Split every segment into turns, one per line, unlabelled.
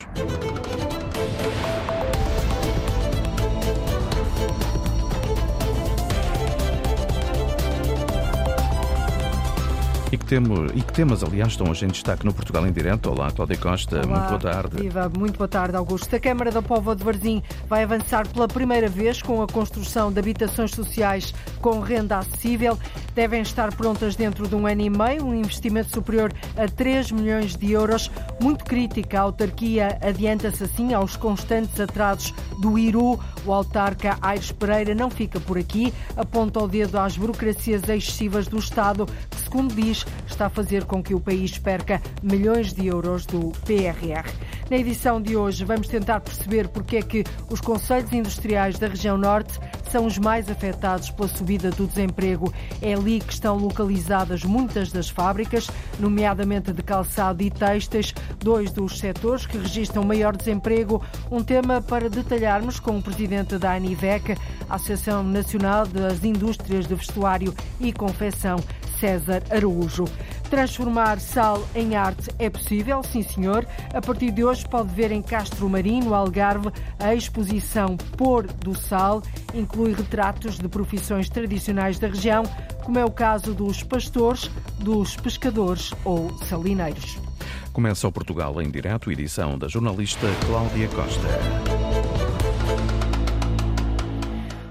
you E que, temos, e que temas, aliás, estão hoje em destaque no Portugal em Direto. Olá, Cláudia Costa.
Olá,
muito boa tarde.
Viva, muito boa tarde, Augusto. A Câmara da Póvoa de Varzim vai avançar pela primeira vez com a construção de habitações sociais com renda acessível. Devem estar prontas dentro de um ano e meio, um investimento superior a 3 milhões de euros. Muito crítica, a autarquia adianta-se assim aos constantes atrasos do IRU. O autarca Aires Pereira não fica por aqui, aponta o dedo às burocracias excessivas do Estado, que, segundo diz, está a fazer com que o país perca milhões de euros do PRR. Na edição de hoje vamos tentar perceber porque é que os conselhos industriais da região norte são os mais afetados pela subida do desemprego. É ali que estão localizadas muitas das fábricas, nomeadamente de calçado e têxteis, dois dos setores que registram maior desemprego. Um tema para detalharmos com o presidente da ANIVEC, Associação Nacional das Indústrias de Vestuário e Confecção, César Araújo. Transformar sal em arte é possível, sim senhor. A partir de hoje pode ver em Castro Marinho, Algarve, a exposição Pôr do Sal. Inclui retratos de profissões tradicionais da região, como é o caso dos pastores, dos pescadores ou salineiros.
Começa o Portugal em Direto, edição da jornalista Cláudia Costa.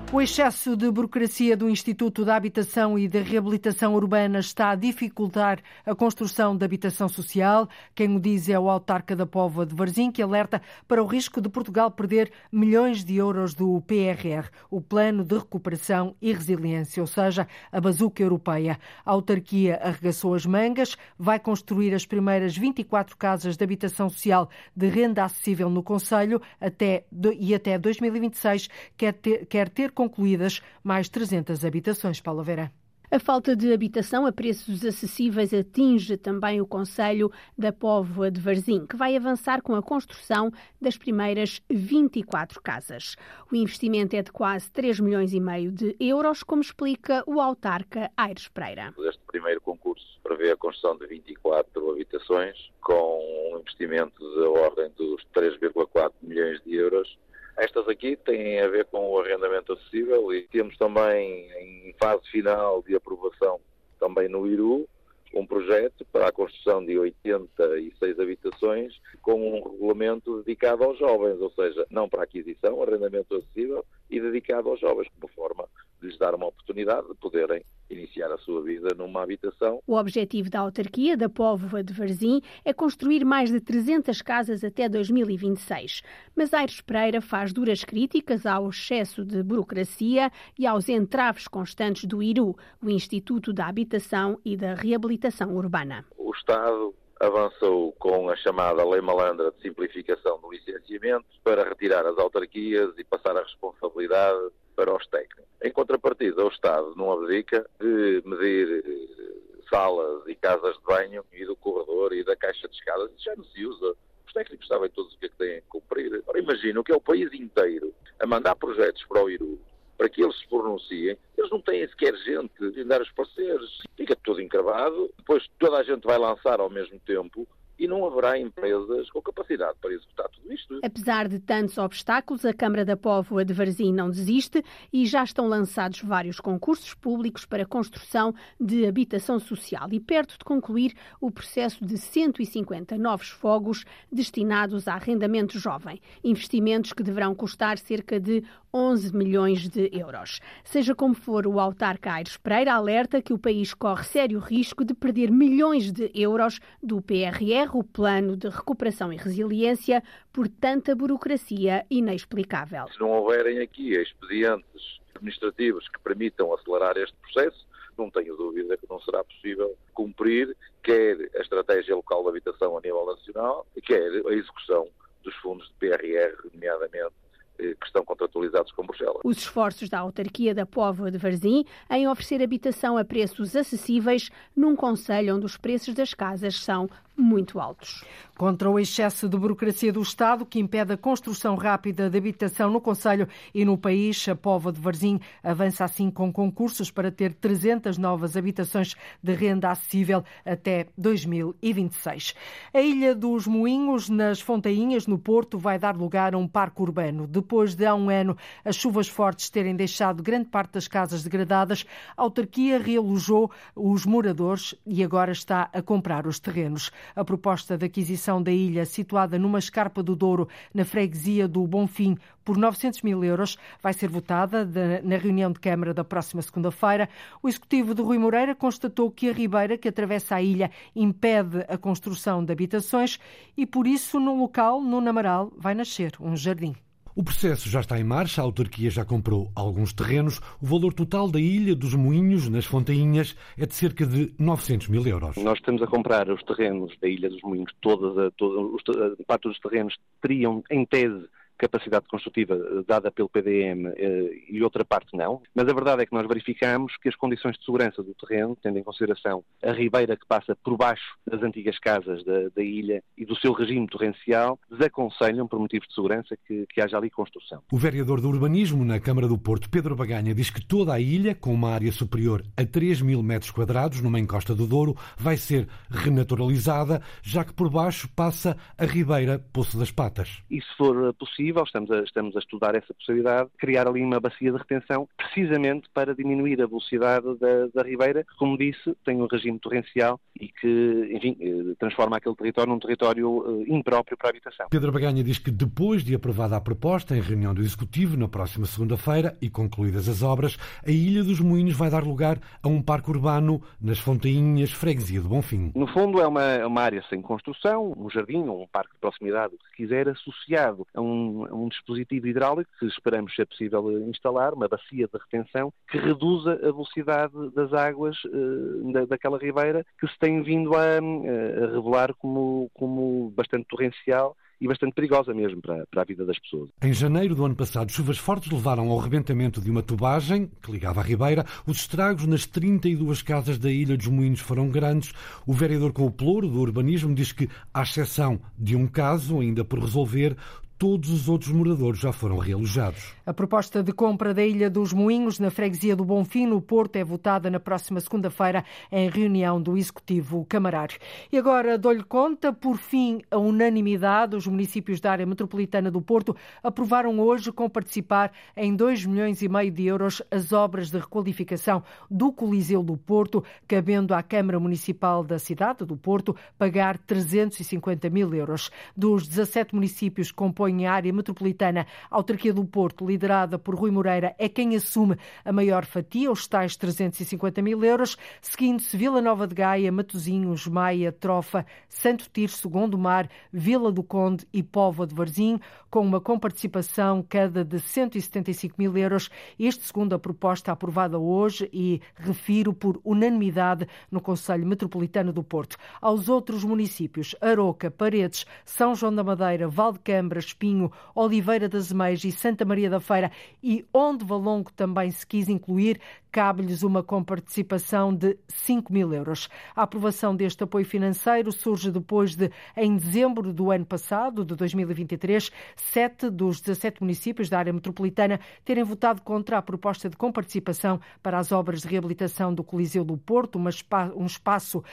O excesso de burocracia do Instituto da Habitação e da Reabilitação Urbana está a dificultar a construção de habitação social. Quem o diz é o autarca da Póvoa de Varzim, que alerta para o risco de Portugal perder milhões de euros do PRR, o Plano de Recuperação e Resiliência, ou seja, a bazuca europeia. A autarquia arregaçou as mangas, vai construir as primeiras 24 casas de habitação social de renda acessível no Conselho até, e até 2026 quer ter, quer ter concluídas mais 300 habitações. Paula Vera.
A falta de habitação a preços acessíveis atinge também o Conselho da Póvoa de Varzim, que vai avançar com a construção das primeiras 24 casas. O investimento é de quase 3 milhões e meio de euros, como explica o autarca Aires Pereira.
Este primeiro concurso prevê a construção de 24 habitações, com um investimento da ordem dos 3,4 milhões de euros estas aqui têm a ver com o arrendamento acessível e temos também em fase final de aprovação também no Iru um projeto para a construção de 86 habitações com um regulamento dedicado aos jovens, ou seja, não para aquisição, arrendamento acessível e dedicado aos jovens, como forma de lhes dar uma oportunidade de poderem iniciar a sua vida numa habitação.
O objetivo da autarquia da Póvoa de Varzim é construir mais de 300 casas até 2026. Mas Aires Pereira faz duras críticas ao excesso de burocracia e aos entraves constantes do IRU, o Instituto da Habitação e da Reabilitação Urbana.
O Estado avançou com a chamada Lei Malandra de simplificação do licenciamento para retirar as autarquias e passar a responsabilidade para os técnicos. Em contrapartida, o Estado não abdica de medir eh, salas e casas de banho e do corredor e da caixa de escadas. Isso já não se usa. Os técnicos sabem todos o que é que têm que cumprir. Ora, imagino que é o país inteiro a mandar projetos para o IRU para que eles se pronunciem, eles não têm sequer gente de dar os parceiros. Fica tudo encravado, depois toda a gente vai lançar ao mesmo tempo e não haverá empresas com capacidade para executar tudo isto.
Apesar de tantos obstáculos, a Câmara da Póvoa de Varzim não desiste e já estão lançados vários concursos públicos para construção de habitação social e perto de concluir o processo de 150 novos fogos destinados a arrendamento jovem, investimentos que deverão custar cerca de 11 milhões de euros. Seja como for, o autarca Aires Pereira alerta que o país corre sério risco de perder milhões de euros do PRR o plano de recuperação e resiliência por tanta burocracia inexplicável.
Se não houverem aqui expedientes administrativos que permitam acelerar este processo, não tenho dúvida que não será possível cumprir quer a estratégia local de habitação a nível nacional, quer a execução dos fundos de PRR, nomeadamente eh, que estão contratualizados com Bruxelas.
Os esforços da autarquia da Póvoa de Varzim em oferecer habitação a preços acessíveis num conselho onde os preços das casas são muito altos.
Contra o excesso de burocracia do Estado, que impede a construção rápida de habitação no Conselho e no país, a Pova de Varzim avança assim com concursos para ter 300 novas habitações de renda acessível até 2026. A Ilha dos Moinhos, nas Fontainhas, no Porto, vai dar lugar a um parque urbano. Depois de há um ano as chuvas fortes terem deixado grande parte das casas degradadas, a autarquia realojou os moradores e agora está a comprar os terrenos. A proposta de aquisição da ilha, situada numa escarpa do Douro, na freguesia do Bonfim, por 900 mil euros, vai ser votada de, na reunião de Câmara da próxima segunda-feira. O executivo de Rui Moreira constatou que a ribeira que atravessa a ilha impede a construção de habitações e, por isso, no local, no Namaral, vai nascer um jardim.
O processo já está em marcha, a autarquia já comprou alguns terrenos. O valor total da Ilha dos Moinhos, nas Fontainhas, é de cerca de 900 mil euros.
Nós estamos a comprar os terrenos da Ilha dos Moinhos, todas, todos, os, parte dos terrenos teriam, em tese, capacidade construtiva eh, dada pelo PDM eh, e outra parte não, mas a verdade é que nós verificamos que as condições de segurança do terreno, tendo em consideração a ribeira que passa por baixo das antigas casas da, da ilha e do seu regime torrencial, desaconselham, por motivos de segurança, que, que haja ali construção.
O vereador do Urbanismo na Câmara do Porto, Pedro Baganha, diz que toda a ilha, com uma área superior a 3 mil metros quadrados, numa encosta do Douro, vai ser renaturalizada, já que por baixo passa a ribeira Poço das Patas.
E se for possível, possível, estamos a, estamos a estudar essa possibilidade, criar ali uma bacia de retenção, precisamente para diminuir a velocidade da, da Ribeira, que, como disse, tem um regime torrencial e que, enfim, eh, transforma aquele território num território eh, impróprio para a habitação.
Pedro Baganha diz que depois de aprovada a proposta em reunião do Executivo, na próxima segunda-feira, e concluídas as obras, a Ilha dos Moinhos vai dar lugar a um parque urbano nas Fontainhas, freguesia de Bonfim.
No fundo, é uma, é uma área sem construção, um jardim ou um parque de proximidade, o que quiser, associado a um um, dispositivo hidráulico que esperamos ser possível instalar, uma bacia de retenção, que reduza a velocidade das águas uh, da, daquela ribeira que se tem vindo a, a revelar como, como bastante torrencial e bastante perigosa mesmo para, para, a vida das pessoas.
Em janeiro do ano passado, chuvas fortes levaram ao rebentamento de uma tubagem que ligava a Ribeira. Os estragos nas 32 casas da Ilha dos Moinhos foram grandes. O vereador com o ploro do urbanismo diz que, à exceção de um caso ainda por resolver, todos os outros moradores já foram realojados.
A proposta de compra da Ilha dos Moinhos, na freguesia do Bonfim, no Porto, é votada na próxima segunda-feira em reunião do Executivo Camarário. E agora dou-lhe conta, por fim, a unanimidade, os municípios da área metropolitana do Porto aprovaram hoje com participar em 2 milhões e meio de euros as obras de requalificação do Coliseu do Porto, cabendo à Câmara Municipal da cidade do Porto pagar 350 mil euros. Dos 17 municípios que compõem compõem a área metropolitana, a autarquia do Porto, liderada por Rui Moreira, é quem assume a maior fatia, os tais 350 mil euros, seguindo-se Vila Nova de Gaia, Matosinhos, Maia, Trofa, Santo Tir, Segundo Mar, Vila do Conde e Póvoa de Varzim, com uma comparticipação cada de 175 mil euros, este segundo a proposta aprovada hoje e refiro por unanimidade no Conselho Metropolitano do Porto. Aos outros municípios, Aroca, Paredes, São João da Madeira, Valdecambras, Espinho, Oliveira das Meias e Santa Maria da Feira e onde Valongo também se quis incluir, cabe-lhes uma comparticipação de 5 mil euros. A aprovação deste apoio financeiro surge depois de, em dezembro do ano passado, de 2023, sete dos 17 municípios da área metropolitana terem votado contra a proposta de comparticipação para as obras de reabilitação do Coliseu do Porto, um espaço uh,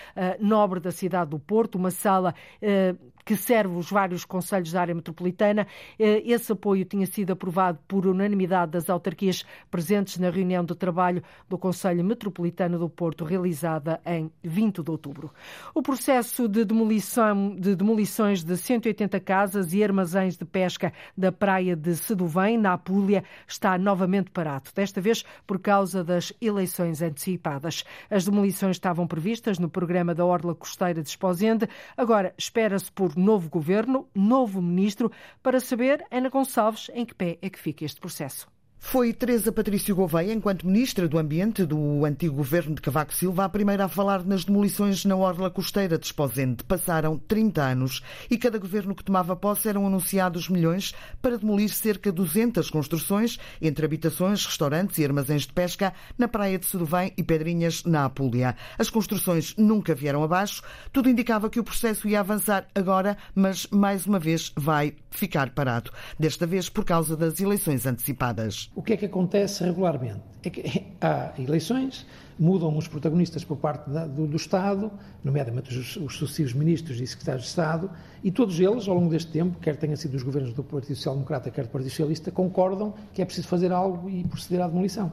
nobre da cidade do Porto, uma sala uh, que serve os vários conselhos da área metropolitana. Uh, esse apoio tinha sido aprovado por unanimidade das autarquias presentes na reunião de trabalho do Conselho Metropolitano do Porto, realizada em 20 de outubro. O processo de demolição de demolições de 180 casas e armazéns de pesca da praia de Seduvém, na Apulia, está novamente parado, desta vez por causa das eleições antecipadas. As demolições estavam previstas no programa da Orla Costeira de Esposende. Agora espera-se por novo governo, novo ministro, para saber, Ana Gonçalves, em que pé é que fica este processo.
Foi Teresa Patrício Gouveia, enquanto Ministra do Ambiente do antigo governo de Cavaco Silva, a primeira a falar nas demolições na orla costeira de Esposende. Passaram 30 anos e cada governo que tomava posse eram anunciados milhões para demolir cerca de 200 construções, entre habitações, restaurantes e armazéns de pesca, na praia de Seduvém e Pedrinhas, na Apulia. As construções nunca vieram abaixo. Tudo indicava que o processo ia avançar agora, mas mais uma vez vai ficar parado. Desta vez por causa das eleições antecipadas
o que é que acontece regularmente? É que há eleições, mudam os protagonistas por parte da, do, do, Estado, nomeadamente os, os, sucessivos ministros e secretários de Estado, e todos eles, ao longo deste tempo, quer tenham sido os governos do Partido Social Democrata, quer do Partido Socialista, concordam que é preciso fazer algo e proceder à demolição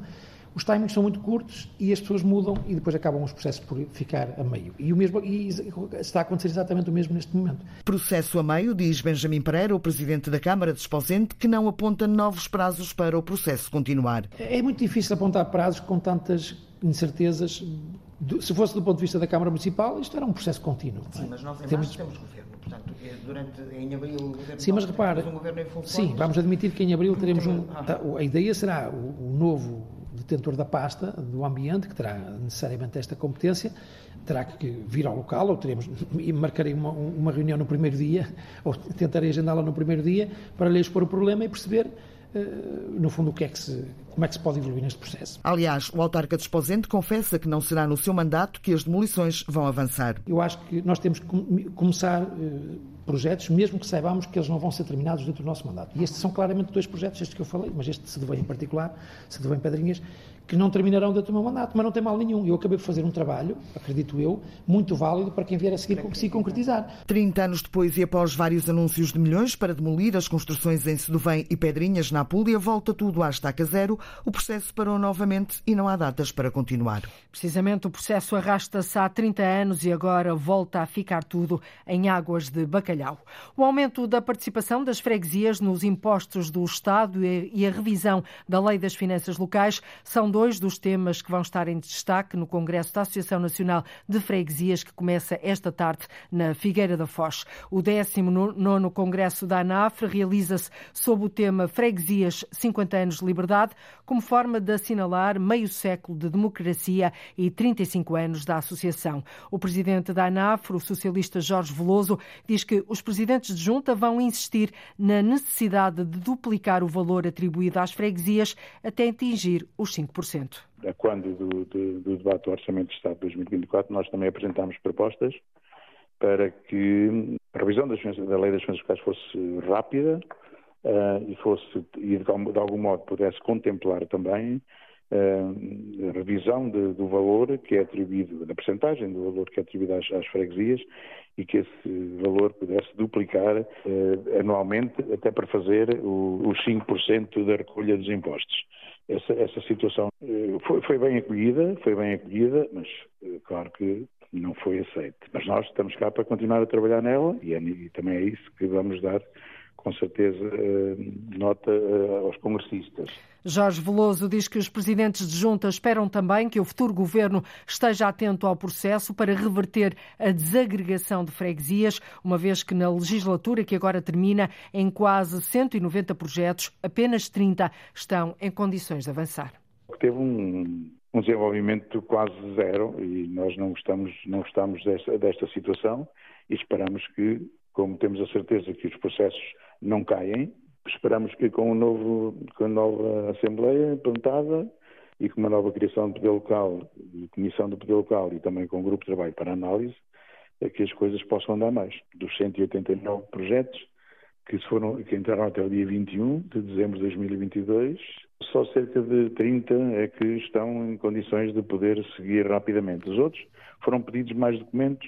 os timings são muito curtos e as pessoas mudam e depois acabam os processos por ficar a meio. E, o mesmo, e está a acontecer exatamente o mesmo neste momento.
Processo a meio, diz Benjamin Pereira, o Presidente da Câmara de Esposente, que não aponta novos prazos para o processo continuar.
É muito difícil apontar prazos com tantas incertezas. Se fosse do ponto de vista da Câmara Municipal, isto era um processo contínuo.
Sim, mas nós em temos... março temos governo. Portanto, é durante, em abril o governo
Sim, mas repare, um governo em funções. Sim, vamos admitir que em abril teremos um... Ah. A ideia será o, o novo detentor da pasta do ambiente, que terá necessariamente esta competência, terá que vir ao local, ou teremos, e marcarei uma, uma reunião no primeiro dia, ou tentarei agendá-la no primeiro dia, para lhe expor o problema e perceber eh, no fundo, o que é que se, como é que se pode evoluir neste processo.
Aliás, o autarca de Esposente confessa que não será no seu mandato que as demolições vão avançar.
Eu acho que nós temos que começar uh, projetos, mesmo que saibamos que eles não vão ser terminados dentro do nosso mandato. E estes são claramente dois projetos, este que eu falei, mas este se deve em particular, se deve em Pedrinhas, que não terminarão dentro do meu mandato, mas não tem mal nenhum. Eu acabei de fazer um trabalho, acredito eu, muito válido para quem vier a seguir se concretizar.
30 anos depois e após vários anúncios de milhões para demolir as construções em Seduvém e Pedrinhas, na Apulia, volta tudo à estaca zero. O processo parou novamente e não há datas para continuar.
Precisamente o processo arrasta-se há 30 anos e agora volta a ficar tudo em águas de bacalhau. O aumento da participação das freguesias nos impostos do Estado e a revisão da Lei das Finanças Locais são dois dos temas que vão estar em destaque no Congresso da Associação Nacional de Freguesias, que começa esta tarde na Figueira da Foz. O 19 Congresso da ANAF realiza-se sob o tema Freguesias 50 anos de liberdade, como forma de assinalar meio século de democracia e 35 anos da associação. O presidente da ANAF, o socialista Jorge Veloso, diz que os presidentes de junta vão insistir na necessidade de duplicar o valor atribuído às freguesias até atingir os 5%.
A quando do, do, do debate do Orçamento de Estado de 2024, nós também apresentámos propostas para que a revisão das, da lei das finanças fiscais fosse rápida uh, e fosse e de, de, algum modo pudesse contemplar também uh, a revisão de, do valor que é atribuído, da percentagem do valor que é atribuído às, às freguesias e que esse valor pudesse duplicar uh, anualmente até para fazer o, os 5% da recolha dos impostos essa, essa situação eh, foi, foi, bem acolhida, foi bem acolhida, mas eh, claro que não foi aceita. Mas nós estamos cá para continuar a trabalhar nela e, é, e também é isso que vamos dar com certeza eh, nota aos congressistas.
Jorge Veloso diz que os presidentes de junta esperam também que o futuro governo esteja atento ao processo para reverter a desagregação de freguesias, uma vez que na legislatura que agora termina, em quase 190 projetos, apenas 30 estão em condições de avançar.
Teve um, um desenvolvimento quase zero e nós não gostamos, não gostamos desta, desta situação e esperamos que, como temos a certeza que os processos não caem, Esperamos que com, o novo, com a nova Assembleia implantada e com uma nova criação de poder local, de comissão de poder local e também com um grupo de trabalho para análise, é que as coisas possam andar mais. Dos 189 projetos que, foram, que entraram até o dia 21 de dezembro de 2022, só cerca de 30 é que estão em condições de poder seguir rapidamente. Os outros foram pedidos mais documentos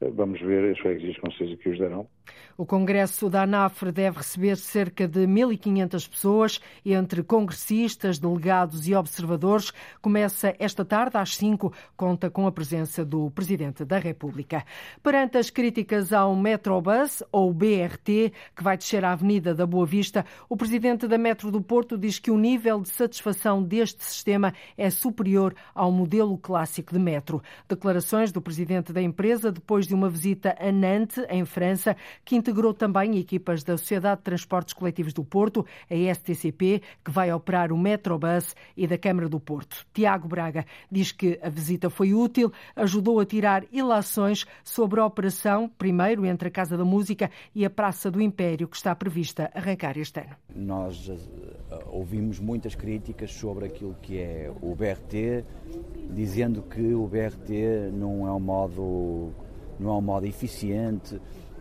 Vamos ver, as freguesias com certeza que os darão.
O Congresso da ANAFRE deve receber cerca de 1.500 pessoas, entre congressistas, delegados e observadores. Começa esta tarde às 5, conta com a presença do Presidente da República. Perante as críticas ao Metrobus, ou BRT, que vai descer a Avenida da Boa Vista, o Presidente da Metro do Porto diz que o nível de satisfação deste sistema é superior ao modelo clássico de metro. Declarações do Presidente da empresa depois de uma visita a Nantes, em França, que integrou também equipas da Sociedade de Transportes Coletivos do Porto, a STCP, que vai operar o Metrobus e da Câmara do Porto. Tiago Braga diz que a visita foi útil, ajudou a tirar ilações sobre a operação, primeiro entre a Casa da Música e a Praça do Império, que está prevista arrancar este ano.
Nós uh, ouvimos muitas críticas sobre aquilo que é o BRT, dizendo que o BRT não é um modo, não é um modo eficiente,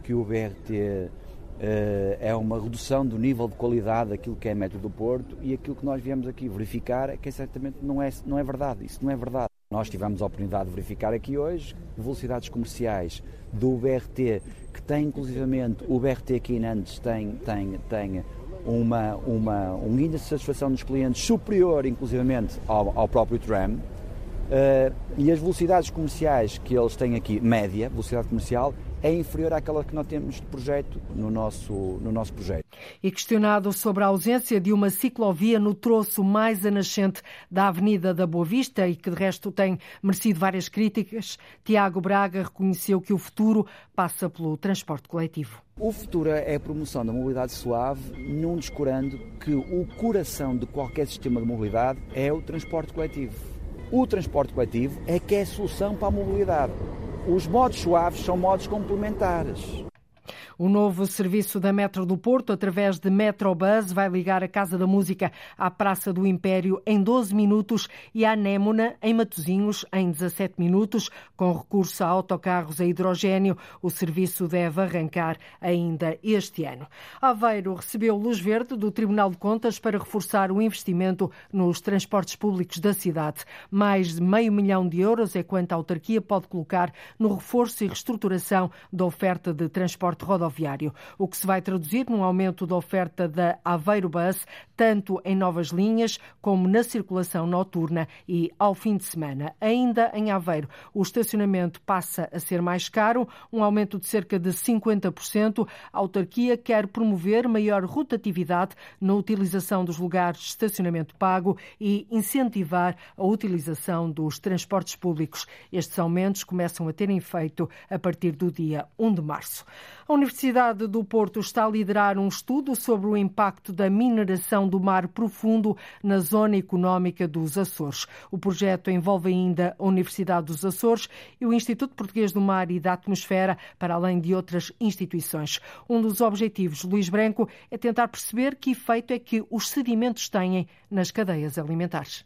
que o BRT eh, é uma redução do nível de qualidade daquilo que é a método do Porto e aquilo que nós viemos aqui verificar é que certamente não é, não é verdade, isso não é verdade. Nós tivemos a oportunidade de verificar aqui hoje velocidades comerciais do BRT, que tem inclusivamente, o BRT aqui em Nantes tem, tem, tem uma, uma, um índice de satisfação dos clientes superior, inclusivamente, ao, ao próprio tram. Uh, e as velocidades comerciais que eles têm aqui, média, velocidade comercial, é inferior àquela que nós temos de projeto no nosso, no nosso projeto.
E questionado sobre a ausência de uma ciclovia no troço mais a nascente da Avenida da Boa Vista e que de resto tem merecido várias críticas, Tiago Braga reconheceu que o futuro passa pelo transporte coletivo.
O futuro é a promoção da mobilidade suave, não descurando que o coração de qualquer sistema de mobilidade é o transporte coletivo. O transporte coletivo é que é a solução para a mobilidade. Os modos suaves são modos complementares.
O novo serviço da Metro do Porto, através de Metrobus, vai ligar a Casa da Música à Praça do Império em 12 minutos e à Némona, em Matosinhos, em 17 minutos. Com recurso a autocarros a hidrogênio, o serviço deve arrancar ainda este ano. Aveiro recebeu luz verde do Tribunal de Contas para reforçar o investimento nos transportes públicos da cidade. Mais de meio milhão de euros é quanto a autarquia pode colocar no reforço e reestruturação da oferta de transporte rodoviário rodoviário, o que se vai traduzir num aumento da oferta da Aveiro Bus, tanto em novas linhas como na circulação noturna e ao fim de semana. Ainda em Aveiro, o estacionamento passa a ser mais caro, um aumento de cerca de 50%. A autarquia quer promover maior rotatividade na utilização dos lugares de estacionamento pago e incentivar a utilização dos transportes públicos. Estes aumentos começam a ter efeito a partir do dia 1 de março. A Universidade do Porto está a liderar um estudo sobre o impacto da mineração do mar profundo na zona económica dos Açores. O projeto envolve ainda a Universidade dos Açores e o Instituto Português do Mar e da Atmosfera, para além de outras instituições. Um dos objetivos, Luís Branco, é tentar perceber que efeito é que os sedimentos têm nas cadeias alimentares.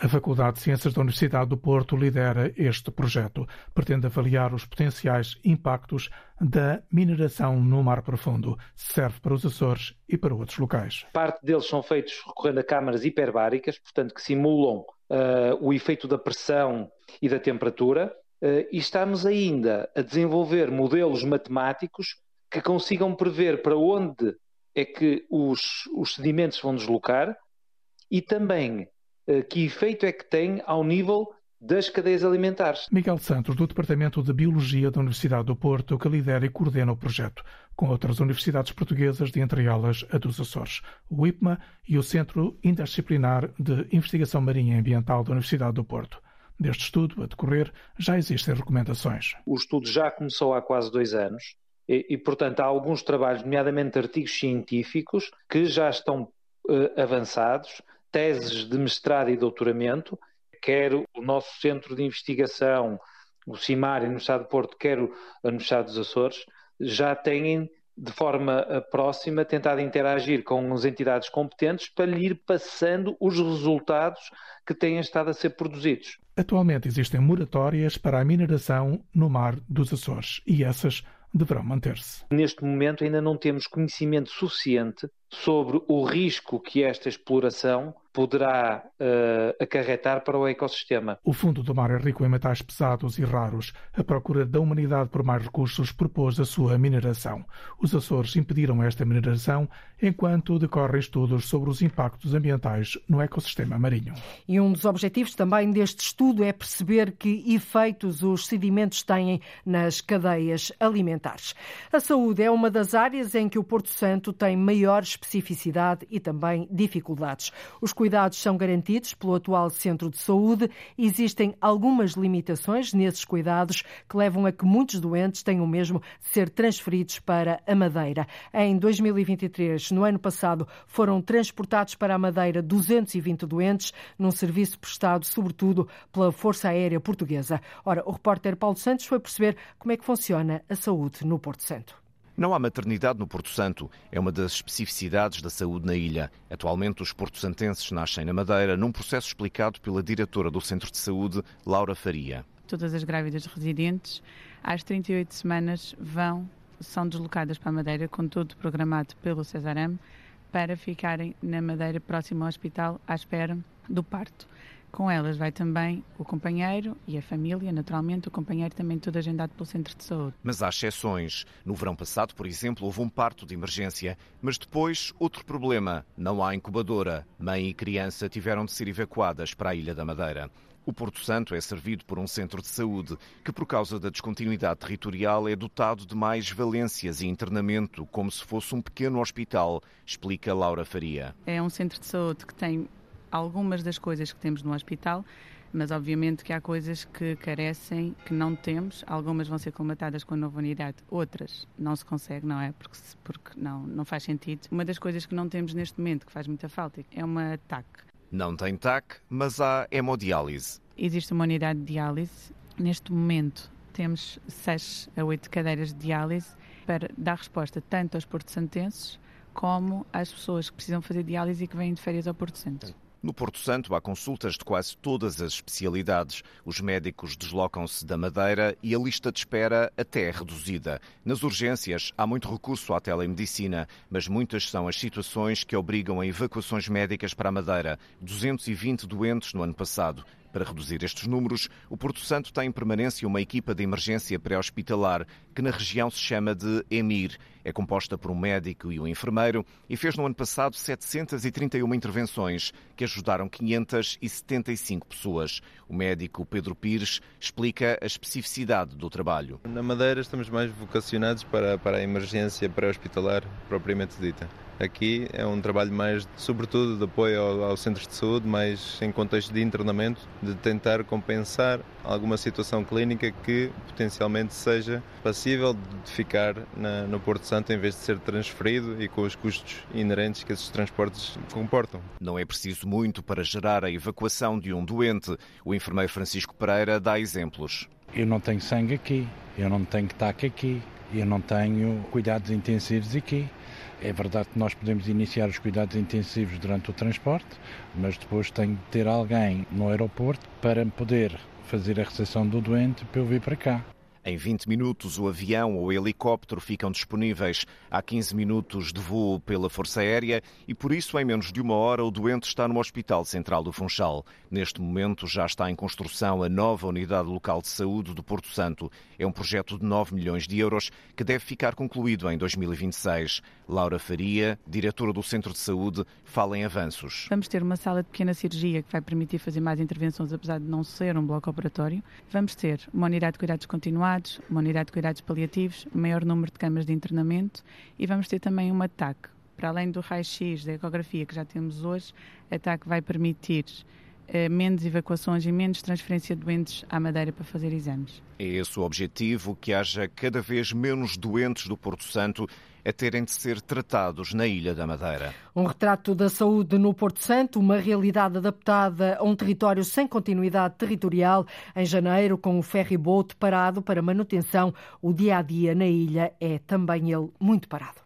A Faculdade de Ciências da Universidade do Porto lidera este projeto. Pretende avaliar os potenciais impactos da mineração no mar profundo. Serve para os Açores e para outros locais.
Parte deles são feitos recorrendo a câmaras hiperbáricas, portanto, que simulam uh, o efeito da pressão e da temperatura. Uh, e estamos ainda a desenvolver modelos matemáticos que consigam prever para onde é que os, os sedimentos vão deslocar e também que efeito é que tem ao nível das cadeias alimentares.
Miguel Santos, do Departamento de Biologia da Universidade do Porto, que lidera e coordena o projeto, com outras universidades portuguesas, de entre elas a dos Açores, o IPMA e o Centro Interdisciplinar de Investigação Marinha e Ambiental da Universidade do Porto. Deste estudo, a decorrer, já existem recomendações.
O estudo já começou há quase dois anos e, e portanto, há alguns trabalhos, nomeadamente artigos científicos, que já estão uh, avançados, teses de mestrado e doutoramento, quer o nosso centro de investigação, o CIMAR, a Universidade de Porto, quer a Universidade dos Açores, já têm de forma eh, próxima tentado interagir com as entidades competentes para lhe ir passando os resultados que têm estado a ser produzidos.
Atualmente existem moratórias para a mineração no mar dos Açores e essas deverão manter-se.
Neste momento ainda não temos conhecimento suficiente sobre o risco que esta exploração poderá uh, acarretar para o ecossistema.
O fundo do mar é rico em metais pesados e raros. A procura da humanidade por mais recursos propôs a sua mineração. Os Açores impediram esta mineração enquanto decorrem estudos sobre os impactos ambientais no ecossistema marinho.
E um dos objetivos também deste estudo é perceber que efeitos os sedimentos têm nas cadeias alimentares. A saúde é uma das áreas em que o Porto Santo tem maiores especificidade e também dificuldades. Os cuidados são garantidos pelo atual centro de saúde. Existem algumas limitações nesses cuidados que levam a que muitos doentes tenham mesmo de ser transferidos para a Madeira. Em 2023, no ano passado, foram transportados para a Madeira 220 doentes num serviço prestado, sobretudo, pela Força Aérea Portuguesa. Ora, o repórter Paulo Santos foi perceber como é que funciona a saúde no Porto Santo.
Não há maternidade no Porto Santo. É uma das especificidades da saúde na ilha. Atualmente, os porto-santenses nascem na Madeira num processo explicado pela diretora do Centro de Saúde, Laura Faria.
Todas as grávidas residentes, às 38 semanas, vão, são deslocadas para a Madeira, com tudo programado pelo Cesarame, para ficarem na Madeira, próximo ao hospital, à espera do parto. Com elas vai também o companheiro e a família, naturalmente, o companheiro também todo agendado pelo centro de saúde.
Mas há exceções. No verão passado, por exemplo, houve um parto de emergência. Mas depois, outro problema. Não há incubadora. Mãe e criança tiveram de ser evacuadas para a Ilha da Madeira. O Porto Santo é servido por um centro de saúde que, por causa da descontinuidade territorial, é dotado de mais valências e internamento, como se fosse um pequeno hospital, explica Laura Faria.
É um centro de saúde que tem algumas das coisas que temos no hospital, mas obviamente que há coisas que carecem, que não temos. Algumas vão ser colmatadas com a nova unidade, outras não se consegue, não é? Porque, porque não, não faz sentido. Uma das coisas que não temos neste momento, que faz muita falta, é uma TAC.
Não tem TAC, mas há hemodiálise.
Existe uma unidade de diálise. Neste momento temos 6 a 8 cadeiras de diálise para dar resposta tanto aos porto-santenses como às pessoas que precisam fazer diálise e que vêm de férias ao Porto Santo.
No Porto Santo há consultas de quase todas as especialidades. Os médicos deslocam-se da Madeira e a lista de espera até é reduzida. Nas urgências há muito recurso à telemedicina, mas muitas são as situações que obrigam a evacuações médicas para a Madeira. 220 doentes no ano passado. Para reduzir estes números, o Porto Santo tem em permanência uma equipa de emergência pré-hospitalar, que na região se chama de EMIR. É composta por um médico e um enfermeiro e fez no ano passado 731 intervenções, que ajudaram 575 pessoas. O médico Pedro Pires explica a especificidade do trabalho.
Na Madeira estamos mais vocacionados para, para a emergência pré-hospitalar propriamente dita. Aqui é um trabalho mais, sobretudo, de apoio ao, ao centros de saúde, mais em contexto de internamento, de tentar compensar alguma situação clínica que potencialmente seja passível de ficar na, no Porto Santo em vez de ser transferido e com os custos inerentes que esses transportes comportam.
Não é preciso muito para gerar a evacuação de um doente. O enfermeiro Francisco Pereira dá exemplos.
Eu não tenho sangue aqui, eu não tenho TAC aqui, eu não tenho cuidados intensivos aqui. É verdade que nós podemos iniciar os cuidados intensivos durante o transporte, mas depois tem de ter alguém no aeroporto para poder fazer a recepção do doente para eu vir para cá.
Em 20 minutos, o avião ou o helicóptero ficam disponíveis. Há 15 minutos de voo pela Força Aérea e, por isso, em menos de uma hora, o doente está no Hospital Central do Funchal. Neste momento, já está em construção a nova Unidade Local de Saúde do Porto Santo. É um projeto de 9 milhões de euros que deve ficar concluído em 2026. Laura Faria, diretora do Centro de Saúde, fala em avanços.
Vamos ter uma sala de pequena cirurgia que vai permitir fazer mais intervenções, apesar de não ser um bloco operatório. Vamos ter uma unidade de cuidados continuados uma unidade de cuidados paliativos, maior número de camas de internamento e vamos ter também uma TAC. Para além do raio-x, da ecografia que já temos hoje, a TAC vai permitir eh, menos evacuações e menos transferência de doentes à Madeira para fazer exames.
É esse o objetivo, que haja cada vez menos doentes do Porto Santo a terem de ser tratados na Ilha da Madeira.
Um retrato da saúde no Porto Santo, uma realidade adaptada a um território sem continuidade territorial. Em janeiro, com o ferry-boat parado para manutenção, o dia a dia na ilha é também ele muito parado.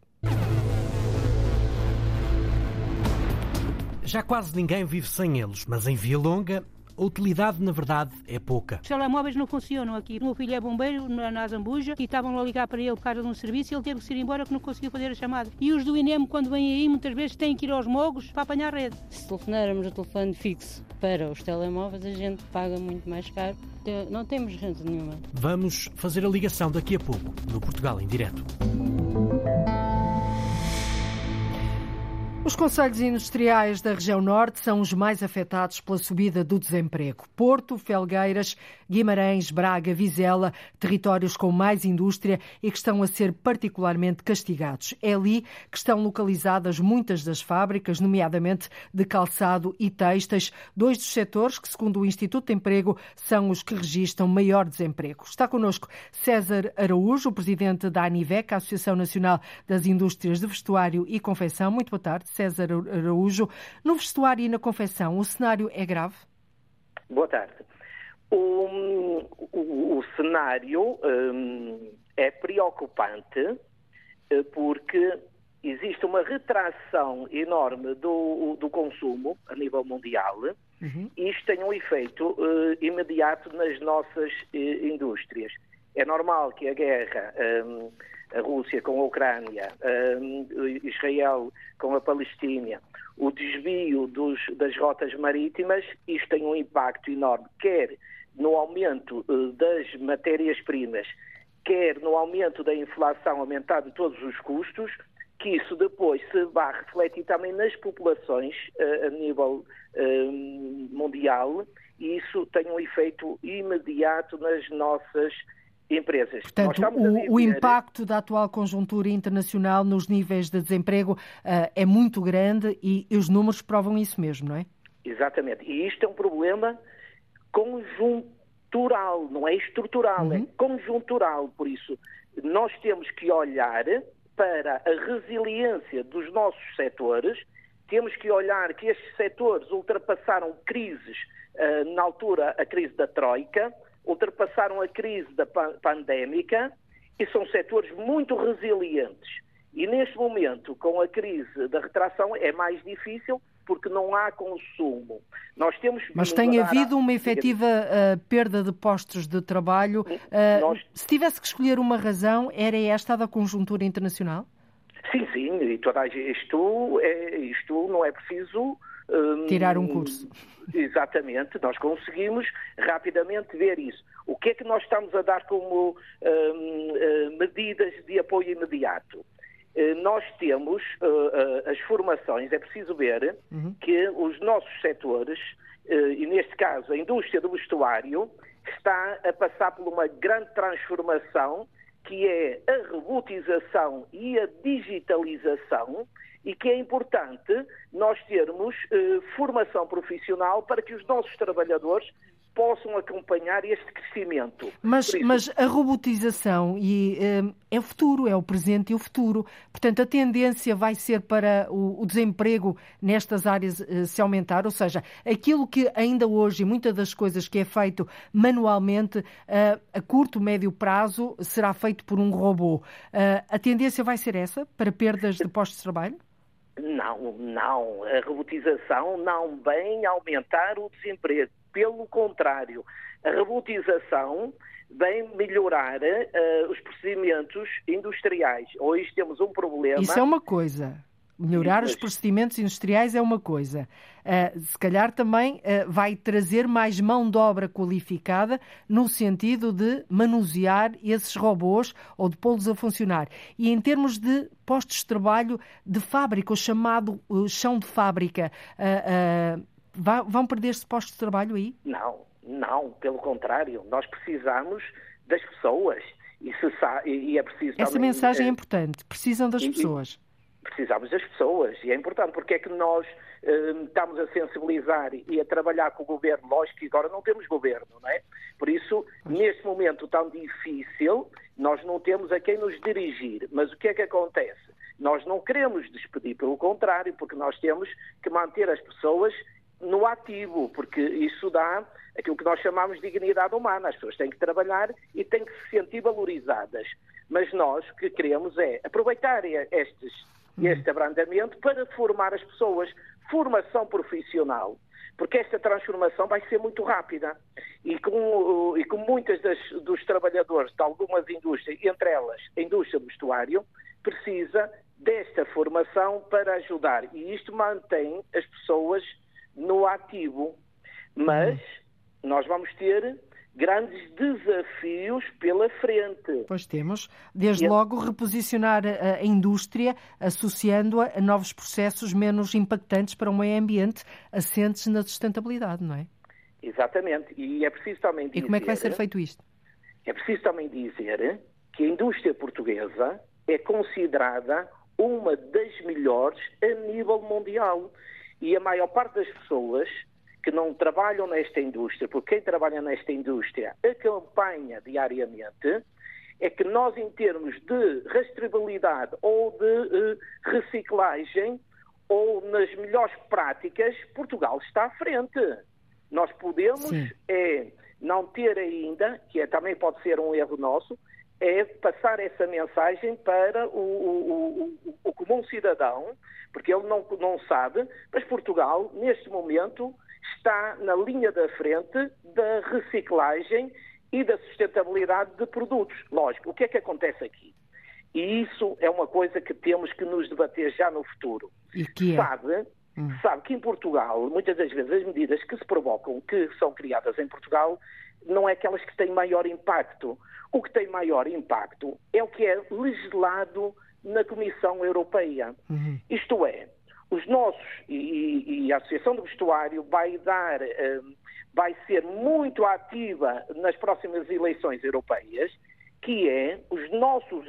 Já quase ninguém vive sem eles, mas em Via Longa a utilidade, na verdade, é pouca.
Os telemóveis não funcionam aqui. O meu filho é bombeiro na Zambuja e estavam a ligar para ele por causa de um serviço e ele teve que ir embora que não conseguiu fazer a chamada. E os do INEM, quando vêm aí, muitas vezes têm que ir aos mogos para apanhar a rede.
Se telefonarmos o telefone fixo para os telemóveis, a gente paga muito mais caro. Não temos gente nenhuma.
Vamos fazer a ligação daqui a pouco, no Portugal em Direto.
Os conselhos industriais da região norte são os mais afetados pela subida do desemprego. Porto, Felgueiras, Guimarães, Braga, Vizela, territórios com mais indústria e que estão a ser particularmente castigados. É ali que estão localizadas muitas das fábricas, nomeadamente de calçado e têxteis, dois dos setores que, segundo o Instituto de Emprego, são os que registram maior desemprego. Está connosco César Araújo, o presidente da ANIVEC, a Associação Nacional das Indústrias de Vestuário e Confecção. Muito boa tarde, César Araújo. No vestuário e na confecção, o cenário é grave?
Boa tarde. O, o, o cenário um, é preocupante eh, porque existe uma retração enorme do, do consumo a nível mundial uhum. e isto tem um efeito uh, imediato nas nossas uh, indústrias. É normal que a guerra, um, a Rússia com a Ucrânia, um, Israel com a Palestina, o desvio dos, das rotas marítimas, isto tem um impacto enorme, quer no aumento uh, das matérias-primas, quer no aumento da inflação, aumentado todos os custos, que isso depois se vai refletir também nas populações uh, a nível uh, mundial e isso tem um efeito imediato nas nossas empresas.
Portanto, o, viver... o, impacto da atual conjuntura internacional nos níveis de desemprego uh, é muito grande e, e os números provam isso mesmo, não é?
Exatamente. E isto é um problema conjuntural, não é estrutural, é uhum. é conjuntural. Por isso, nós temos que olhar para a resiliência dos nossos setores, temos que olhar que estes setores ultrapassaram crises, uh, na altura a crise da Troika, ultrapassaram a crise da pandémica e são setores muito resilientes. E neste momento, com a crise da retração, é mais difícil porque não há consumo.
Nós temos Mas tem havido a... uma efetiva uh, perda de postos de trabalho. Uh, Nós... Se tivesse que escolher uma razão, era esta da conjuntura internacional?
Sim, sim, e toda isto, é, isto não é preciso
tirar um curso.
Exatamente, nós conseguimos rapidamente ver isso. O que é que nós estamos a dar como um, uh, medidas de apoio imediato? Uh, nós temos uh, as formações, é preciso ver uhum. que os nossos setores, e neste caso a indústria do vestuário, está a passar por uma grande transformação que é a robotização e a digitalização e que é importante nós termos eh, formação profissional para que os nossos trabalhadores possam acompanhar este crescimento.
Mas, isso... mas a robotização e, um, é o futuro, é o presente e o futuro. Portanto, a tendência vai ser para o, o desemprego nestas áreas uh, se aumentar, ou seja, aquilo que ainda hoje, muitas das coisas que é feito manualmente, uh, a curto, médio prazo, será feito por um robô. Uh, a tendência vai ser essa, para perdas de postos de trabalho?
Não, não. A robotização não vem aumentar o desemprego. Pelo contrário, a robotização vem melhorar uh, os procedimentos industriais. Hoje temos um problema.
Isso é uma coisa. Melhorar os procedimentos industriais é uma coisa. Uh, se calhar também uh, vai trazer mais mão de obra qualificada no sentido de manusear esses robôs ou de pô-los a funcionar. E em termos de postos de trabalho de fábrica, o chamado uh, chão de fábrica, vão perder-se postos de trabalho aí?
Não, não, pelo contrário. Nós precisamos das pessoas. E, se, e é preciso
Essa
também,
mensagem é importante. Precisam das e, pessoas
precisamos das pessoas e é importante porque é que nós uh, estamos a sensibilizar e a trabalhar com o governo, lógico que agora não temos governo, não é? Por isso, neste momento tão difícil, nós não temos a quem nos dirigir, mas o que é que acontece? Nós não queremos despedir, pelo contrário, porque nós temos que manter as pessoas no ativo, porque isso dá aquilo que nós chamamos de dignidade humana. As pessoas têm que trabalhar e têm que se sentir valorizadas. Mas nós o que queremos é aproveitar estes. Este abrandamento para formar as pessoas. Formação profissional. Porque esta transformação vai ser muito rápida. E com, e com muitas das, dos trabalhadores de algumas indústrias, entre elas a indústria do vestuário, precisa desta formação para ajudar. E isto mantém as pessoas no ativo. Mas uhum. nós vamos ter grandes desafios pela frente.
Pois temos. Desde logo, reposicionar a, indústria, associando-a a novos processos menos impactantes para um meio ambiente assentes na sustentabilidade, não é?
Exatamente. E é preciso também dizer...
E como é que vai ser feito isto?
É preciso também dizer que a indústria portuguesa é considerada uma das melhores a nível mundial. E a maior parte das pessoas que não trabalham nesta indústria, porque quem trabalha nesta indústria acompanha diariamente, é que nós, em termos de rastreabilidade ou de uh, reciclagem, ou nas melhores práticas, Portugal está à frente. Nós podemos é, não ter ainda, que é, também pode ser um erro nosso, é passar essa mensagem para o, o, o, o comum cidadão, porque ele não, não sabe, mas Portugal, neste momento, está na linha da frente da reciclagem e da sustentabilidade de produtos. Lógico, o que é que acontece aqui? E isso é uma coisa que temos que nos debater já no futuro.
E que é?
Sabe, hum. sabe que em Portugal, muitas das vezes, as medidas que se provocam, que são criadas em Portugal, não é aquelas que têm maior impacto. O que tem maior impacto é o que é legislado na Comissão Europeia. Uhum. Isto é, os nossos, e, e, a Associação do Vestuário vai dar, uh, vai ser muito ativa nas próximas eleições europeias, que é os nossos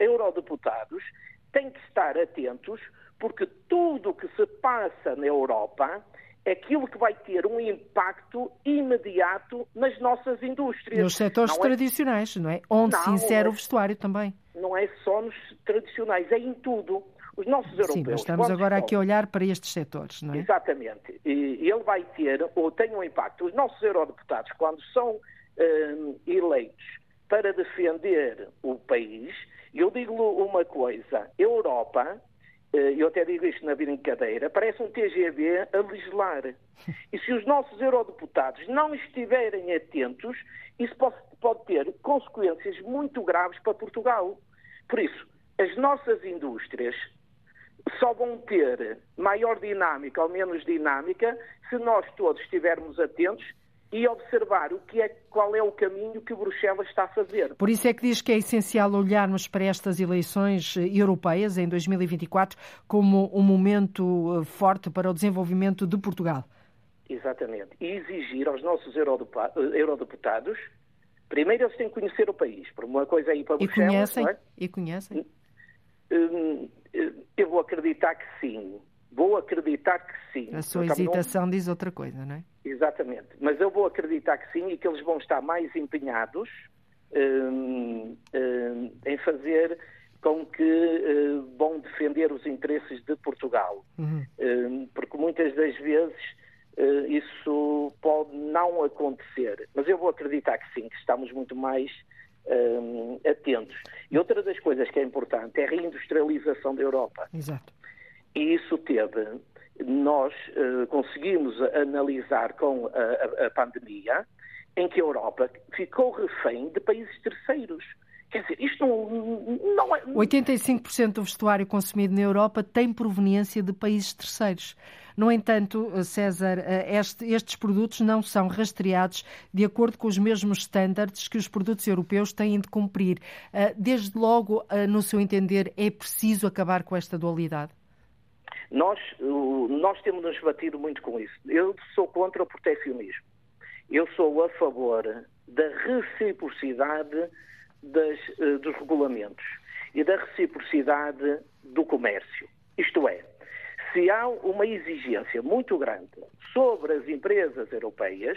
eurodeputados têm que estar atentos, porque tudo o que se passa na Europa é aquilo que vai ter um impacto imediato nas nossas indústrias.
Nos setores não é- tradicionais, é... não é? Onde não, se insere é... o vestuário também.
Não é só nos tradicionais, é em tudo. Os nossos europeus.
Sim, mas estamos agora aqui a olhar para estes setores, não é?
Exatamente. E ele vai ter, ou tem um impacto. Os nossos eurodeputados, quando são uh, eleitos para defender o país, eu digo-lhe uma coisa: Europa eh, eu até digo isto na brincadeira, parece um TGV a legislar. E se os nossos eurodeputados não estiverem atentos, isso pode, pode ter consequências muito graves para Portugal. Por isso, as nossas indústrias só vão ter maior dinâmica ou menos dinâmica se nós todos estivermos atentos e observar o que é, qual é o caminho que Bruxelas está a fazer.
Por isso é que diz que é essencial olharmos para estas eleições eh, europeias em 2024 como um momento eh, forte para o desenvolvimento de Portugal.
Exatamente. E exigir aos nossos eh, eurodeputados, primeiro eles têm que conhecer o país, por uma coisa aí para Bruxelas.
E conhecem?
É?
E conhecem?
Hum, eu vou acreditar que sim. Vou acreditar que sim.
A sua hesitação não... diz outra coisa, não é?
Exatamente. Mas eu vou acreditar que sim e que eles vão estar mais empenhados um, um, em fazer com que uh, vão defender os interesses de Portugal. Uhum. Um, porque muitas das vezes uh, isso pode não acontecer. Mas eu vou acreditar que sim, que estamos muito mais atentos. E outra das coisas que é importante é a reindustrialização da Europa.
Exato.
E isso teve, nós uh, conseguimos analisar com a, a, a, pandemia, em que a Europa ficou refém de países terceiros. Quer dizer, isto não, não é.
85% do vestuário consumido na Europa tem proveniência de países terceiros. No entanto, César, eh, este, estes produtos não são rastreados de acordo com os mesmos estándares que os produtos europeus têm de cumprir. Eh, desde logo, no seu entender, é preciso acabar com esta dualidade?
Nós, nós temos nos batido muito com isso. Eu sou contra o proteccionismo. Eu sou a favor da reciprocidade das, eh, dos regulamentos e da reciprocidade do comércio. Isto é, se há uma exigência muito grande sobre as empresas europeias,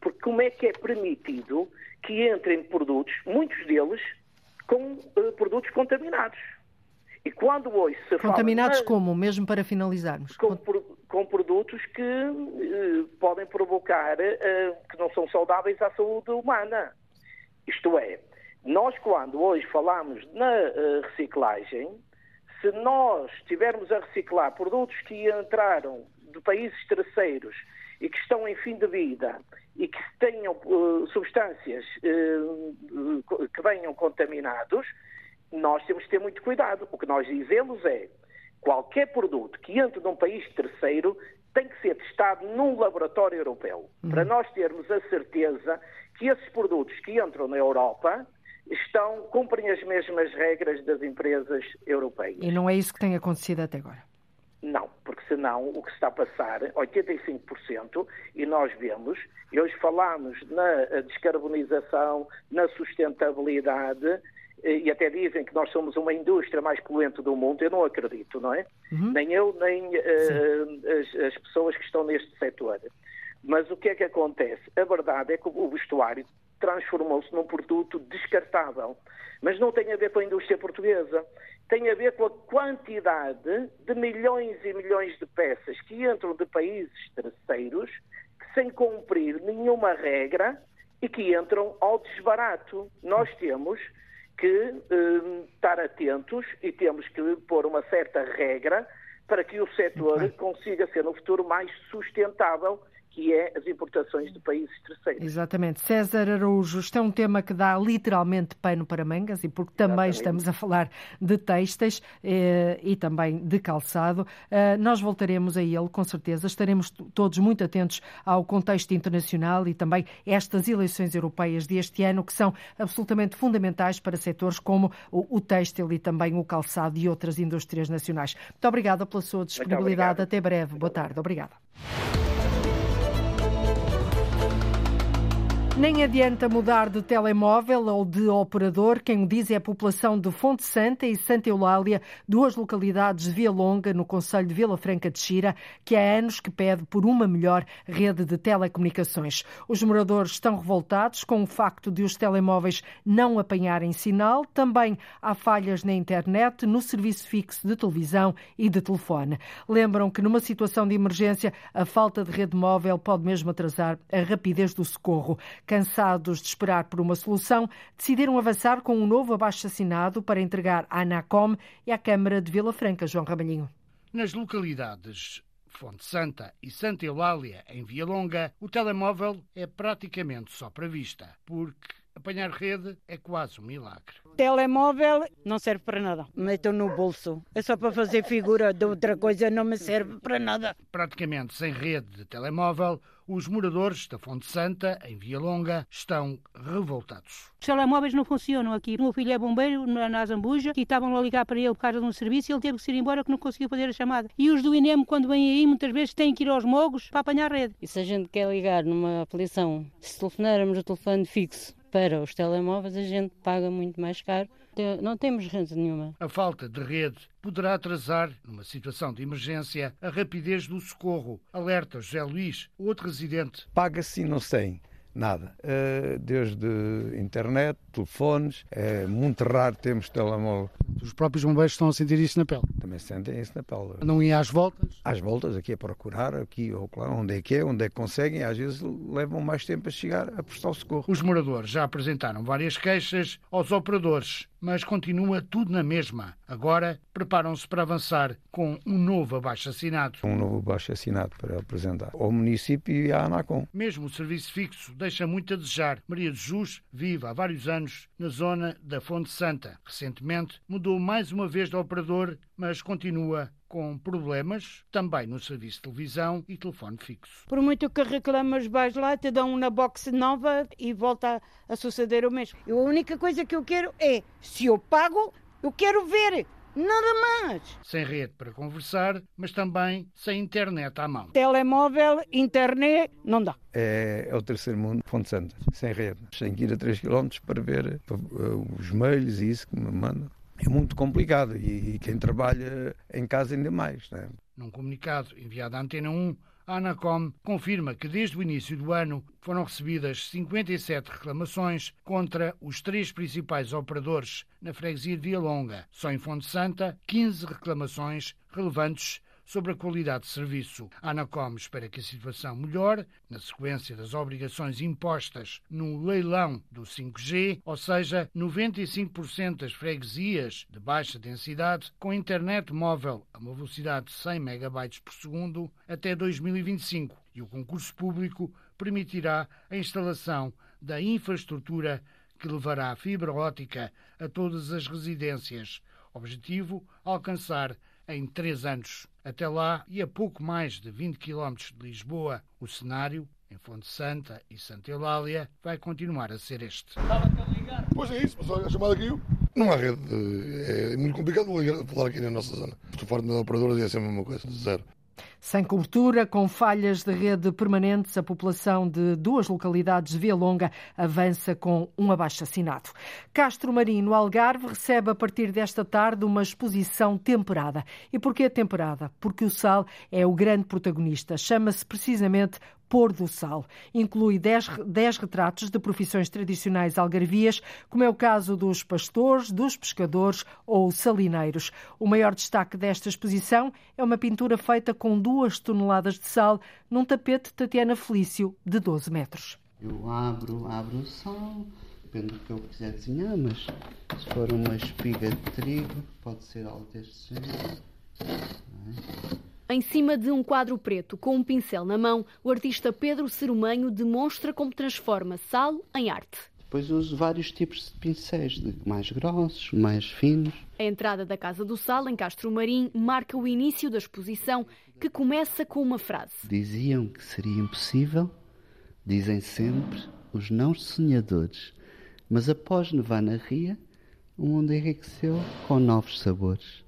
porque como é que é permitido que entrem produtos, muitos deles, com uh, produtos contaminados? E quando hoje se
Contaminados
fala,
como? Mesmo para finalizarmos.
Com, com produtos que uh, podem provocar, uh, que não são saudáveis à saúde humana. Isto é, nós quando hoje falamos na reciclagem, se nós estivermos a reciclar produtos que entraram de países terceiros e que estão em fim de vida e que tenham substâncias que venham contaminados, nós temos que ter muito cuidado. O que nós dizemos é qualquer produto que entre num país terceiro tem que ser testado num laboratório europeu, uhum. para nós termos a certeza que esses produtos que entram na Europa estão, cumprem as mesmas regras das empresas europeias.
E não é isso que tem acontecido até agora?
Não, porque senão o que está a passar, 85%, e nós vemos, e hoje falamos na descarbonização, na sustentabilidade, e até dizem que nós somos uma indústria mais poluente do mundo, eu não acredito, não é? Uhum. Nem eu, nem uh, as, as, pessoas que estão neste setor. Mas o que é que acontece? A verdade é que o vestuário transformou-se num produto descartável. Mas não tem a ver com a indústria portuguesa. Tem a ver com a quantidade de milhões e milhões de peças que entram de países terceiros sem cumprir nenhuma regra e que entram ao desbarato. Nós temos que um, estar atentos e temos que pôr uma certa regra para que o setor consiga ser no futuro mais sustentável que é as importações de países terceiros.
Exatamente. César Araújo, este é um tema que dá literalmente pano para mangas e porque também Exatamente. estamos a falar de textas eh, e também de calçado. Eh, nós voltaremos a ele, com certeza. Estaremos todos muito atentos ao contexto internacional e também estas eleições europeias deste ano, que são absolutamente fundamentais para setores como o, o têxtil e também o calçado e outras indústrias nacionais. Muito obrigada pela sua disponibilidade. Até breve. Boa tarde. Obrigada. Nem adianta mudar de telemóvel ou de operador. Quem o diz é a população de Fonte Santa e Santa Eulália, duas localidades de Via Longa, no Conselho de Vila Franca de Xira, que há anos que pede por uma melhor rede de telecomunicações. Os moradores estão revoltados com o facto de os telemóveis não apanharem sinal. Também há falhas na internet, no serviço fixo de televisão e de telefone. Lembram que numa situação de emergência, a falta de rede móvel pode mesmo atrasar a rapidez do socorro. Cansados de esperar por uma solução, decidiram avançar com um novo abaixo-assinado para entregar à ANACOM e à Câmara de Vila Franca, João Ramalhinho.
Nas localidades Fonte Santa e Santa Eulália, em Via Longa, o telemóvel é praticamente só para vista, porque apanhar rede é quase um milagre.
Telemóvel não serve para nada. Meto no bolso. É só para fazer figura de outra coisa, não me serve para nada.
Praticamente sem rede de telemóvel, os moradores da Fonte Santa, em Via Longa, estão revoltados.
Os telemóveis não funcionam aqui. O meu filho é bombeiro na Zambuja e estavam a ligar para ele por causa de um serviço e ele teve que ir embora que não conseguiu fazer a chamada. E os do INEM, quando vêm aí, muitas vezes têm que ir aos mogos para apanhar a rede.
E se a gente quer ligar numa aflição, se telefonarmos o telefone fixo para os telemóveis, a gente paga muito mais caro não temos rede nenhuma.
A falta de rede poderá atrasar, numa situação de emergência, a rapidez do socorro. Alerta José Luís, outro residente.
Paga-se e não tem nada. Eh, desde internet, telefones, é muito raro termos telemóvel.
Os próprios bombeiros estão a sentir isso na pele?
Também sentem isso na pele.
Não ia às voltas?
Às voltas, aqui a procurar, aqui ou lá, onde é que é, onde é que conseguem, às vezes levam mais tempo a chegar a prestar o socorro.
Os moradores já apresentaram várias queixas aos operadores mas continua tudo na mesma. Agora preparam-se para avançar com um novo abaixo-assinado.
Um novo abaixo-assinado para apresentar ao município e à ANACOM.
Mesmo o serviço fixo deixa muito a desejar. Maria de Jus vive há vários anos na zona da Fonte Santa. Recentemente mudou mais uma vez de operador, mas continua com problemas também no serviço de televisão e telefone fixo.
Por muito que reclamas, vais lá, te dão uma box nova e volta a suceder o mesmo. Eu, a única coisa que eu quero é, se eu pago, eu quero ver. Nada mais.
Sem rede para conversar, mas também sem internet à mão.
Telemóvel, internet, não dá.
É, é o terceiro mundo, Fonte Santa, sem rede. Sem que ir a 3 km para ver os mails e isso que me mandam é muito complicado e, e, quem trabalha em casa ainda mais. Né?
Num comunicado enviado à Antena 1, a Anacom confirma que desde o início do ano foram recebidas 57 reclamações contra os três principais operadores na freguesia de Via Longa. Só em Fonte Santa, 15 reclamações relevantes sobre a qualidade de serviço. A Anacom espera que a situação melhore na sequência das obrigações impostas no leilão do 5G, ou seja, 95% das freguesias de baixa densidade com internet móvel a uma velocidade de 100 MB por segundo até 2025 e o concurso público permitirá a instalação da infraestrutura que levará a fibra ótica a todas as residências. Objetivo: alcançar em três anos. Até lá, e a pouco mais de 20 quilómetros de Lisboa, o cenário, em Fonte Santa e Santa Eulália, vai continuar a ser este.
Pois é isso, mas a chamada. Não há rede, é muito complicado falar aqui na nossa zona. Parte da operadora é sempre a mesma coisa, zero.
Sem cobertura, com falhas de rede permanentes, a população de duas localidades de Via Longa avança com um abaixo-assinado. Castro Marinho, Algarve, recebe a partir desta tarde uma exposição temperada. E porquê temperada? Porque o sal é o grande protagonista. Chama-se precisamente Pôr do Sal. Inclui 10, retratos de profissões tradicionais algarvias, como é o caso dos pastores, dos pescadores ou salineiros. O maior destaque desta exposição é uma pintura feita com duas toneladas de sal num tapete Tatiana Felício de 12 metros.
Eu abro, abro o sal, depende do que eu quiser desenhar, mas se for uma espiga de trigo, pode ser algo deste género.
Em cima de um quadro preto, com um pincel na mão, o artista Pedro Cerumanho demonstra como transforma sal em arte.
Depois uso vários tipos de pincéis, mais grossos, mais finos.
A entrada da Casa do Sal, em Castro Marim, marca o início da exposição, que começa com uma frase.
Diziam que seria impossível, dizem sempre os não sonhadores, mas após nevar na ria, o mundo enriqueceu com novos sabores.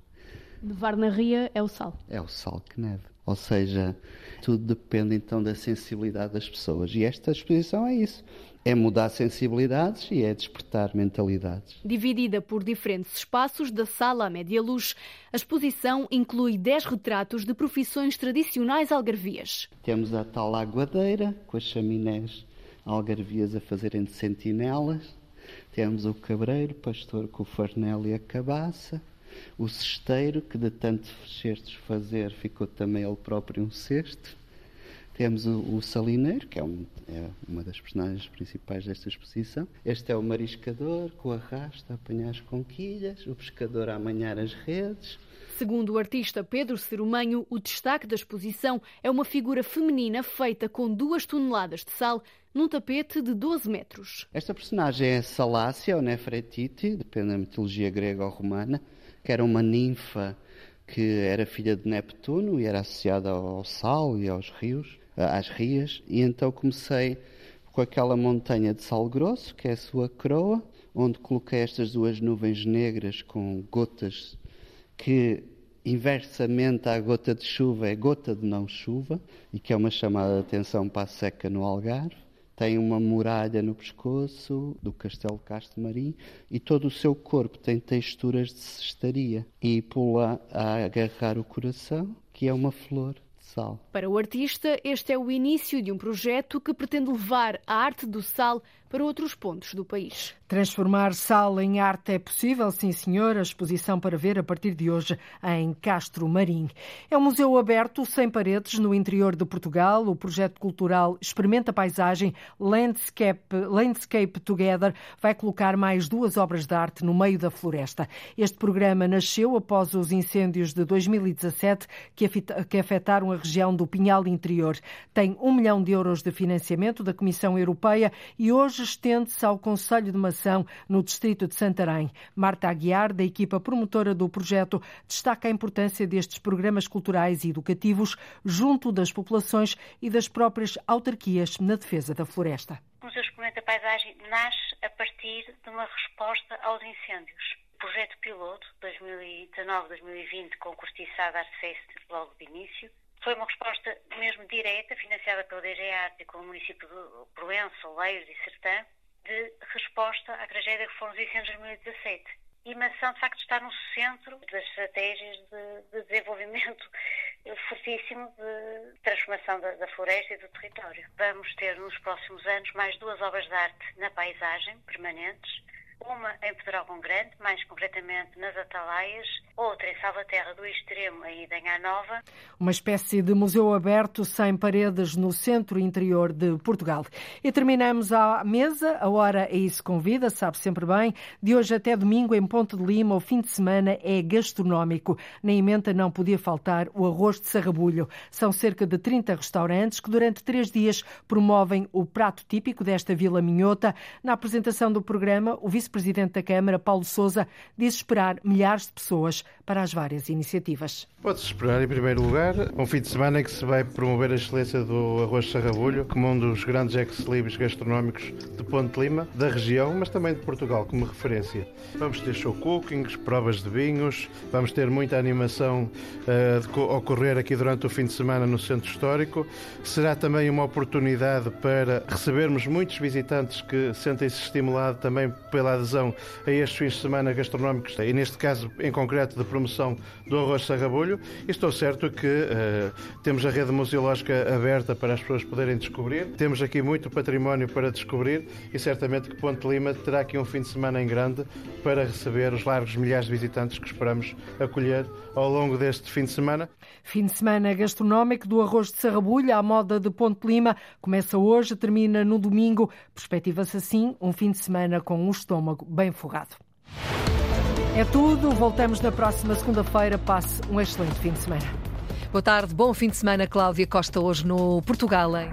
Nevar na ria é o sal.
É o sal que neve. Ou seja, tudo depende então da sensibilidade das pessoas. E esta exposição é isso. É mudar sensibilidades e é despertar mentalidades.
Dividida por diferentes espaços, da sala à média luz, a exposição inclui 10 retratos de profissões tradicionais algarvias.
Temos a tal aguadeira, com as chaminés algarvias a fazerem de sentinelas. Temos o cabreiro, pastor com o farnel e a cabaça. O cesteiro, que de tanto cestos fazer ficou também ele próprio um cesto. Temos o, o salineiro, que é, um, é, uma das personagens principais desta exposição. Este é o mariscador, com arrasto a apanhar as conquilhas, o pescador a amanhar as redes.
Segundo o artista Pedro Cerumanho, o destaque da exposição é uma figura feminina feita com duas toneladas de sal num tapete de 12 metros.
Esta personagem é Salácia ou Nefretiti, depende da mitologia grega ou romana que era uma ninfa que era filha de Neptuno e era associada ao sal e aos rios, às rias, e então comecei com aquela montanha de sal grosso, que é a sua coroa, onde coloquei estas duas nuvens negras com gotas que inversamente à gota de chuva é gota de não chuva e que é uma chamada de atenção para a seca no Algarve tem uma muralha no pescoço do Castelo Castro Marim e todo o seu corpo tem texturas de cestaria e pula a agarrar o coração, que é uma flor de sal.
Para o artista, este é o início de um projeto que pretende levar a arte do sal para outros pontos do país.
Transformar sal em arte é possível, sim senhor. A exposição para ver a partir de hoje em Castro Marim. É um museu aberto, sem paredes, no interior de Portugal. O projeto cultural Experimenta Paisagem Landscape, Landscape Together vai colocar mais duas obras de arte no meio da floresta. Este programa nasceu após os incêndios de 2017 que afetaram a região do Pinhal Interior. Tem um milhão de euros de financiamento da Comissão Europeia e hoje hoje estende-se ao Conselho de Mação, no distrito de Santarém. Marta Aguiar, da equipa promotora do projeto, destaca a importância destes programas culturais e educativos junto das populações e das próprias autarquias na defesa da floresta.
O Museu Experimenta Paisagem nasce a partir de uma resposta aos incêndios. O projeto piloto 2019-2020 com Cortiçada Artfest logo de início foi uma resposta mesmo direta, financiada pela DG Arte e com o município de Proença, Oleiros e Sertã, de resposta à tragédia que foram os incêndios de 2017. E Mação, de facto, está no centro das estratégias de, de desenvolvimento fortíssimo de transformação da, da, floresta e do território. Vamos ter nos próximos anos mais duas obras de arte na paisagem permanentes, uma em Pedrógão Grande, mais concretamente nas Atalaias, outra em Salvaterra do Extremo, em Nova.
Uma espécie de museu aberto sem paredes no centro interior de Portugal. E terminamos a mesa, a hora é isso convida, sabe sempre bem. De hoje até domingo, em Ponte de Lima, o fim de semana é gastronómico. Na emenda não podia faltar o arroz de sarrabulho. São cerca de 30 restaurantes que durante três dias promovem o prato típico desta Vila Minhota. Na apresentação do programa, o vice vice-presidente da Câmara, Paulo Souza, diz esperar milhares de pessoas para as várias iniciativas.
Pode-se esperar, em primeiro lugar, um fim de semana em que se vai promover a excelência do arroz de sarrabulho como um dos grandes ex-libris gastronómicos de Ponte Lima, da região, mas também de Portugal, como referência. Vamos ter show cookings, provas de vinhos, vamos ter muita animação uh, ocorrer aqui durante o fim de semana no Centro Histórico. Será também uma oportunidade para recebermos muitos visitantes que sentem-se estimulados também pela adesão a estes fins de semana gastronómicos e, neste caso, em concreto, de promoção do arroz de sarrabulho. E estou certo que uh, temos a rede museológica aberta para as pessoas poderem descobrir. Temos aqui muito património para descobrir e certamente que Ponte Lima terá aqui um fim de semana em grande para receber os largos milhares de visitantes que esperamos acolher ao longo deste fim de semana.
Fim de semana gastronómico do arroz de sarrabulho à moda de Ponte Lima começa hoje, termina no domingo. Perspectiva-se assim um fim de semana com um estômago bem forrado. É tudo. Voltamos na próxima segunda-feira. Passe um excelente fim de semana.
Boa tarde, bom fim de semana, Cláudia Costa, hoje no Portugal. Hein?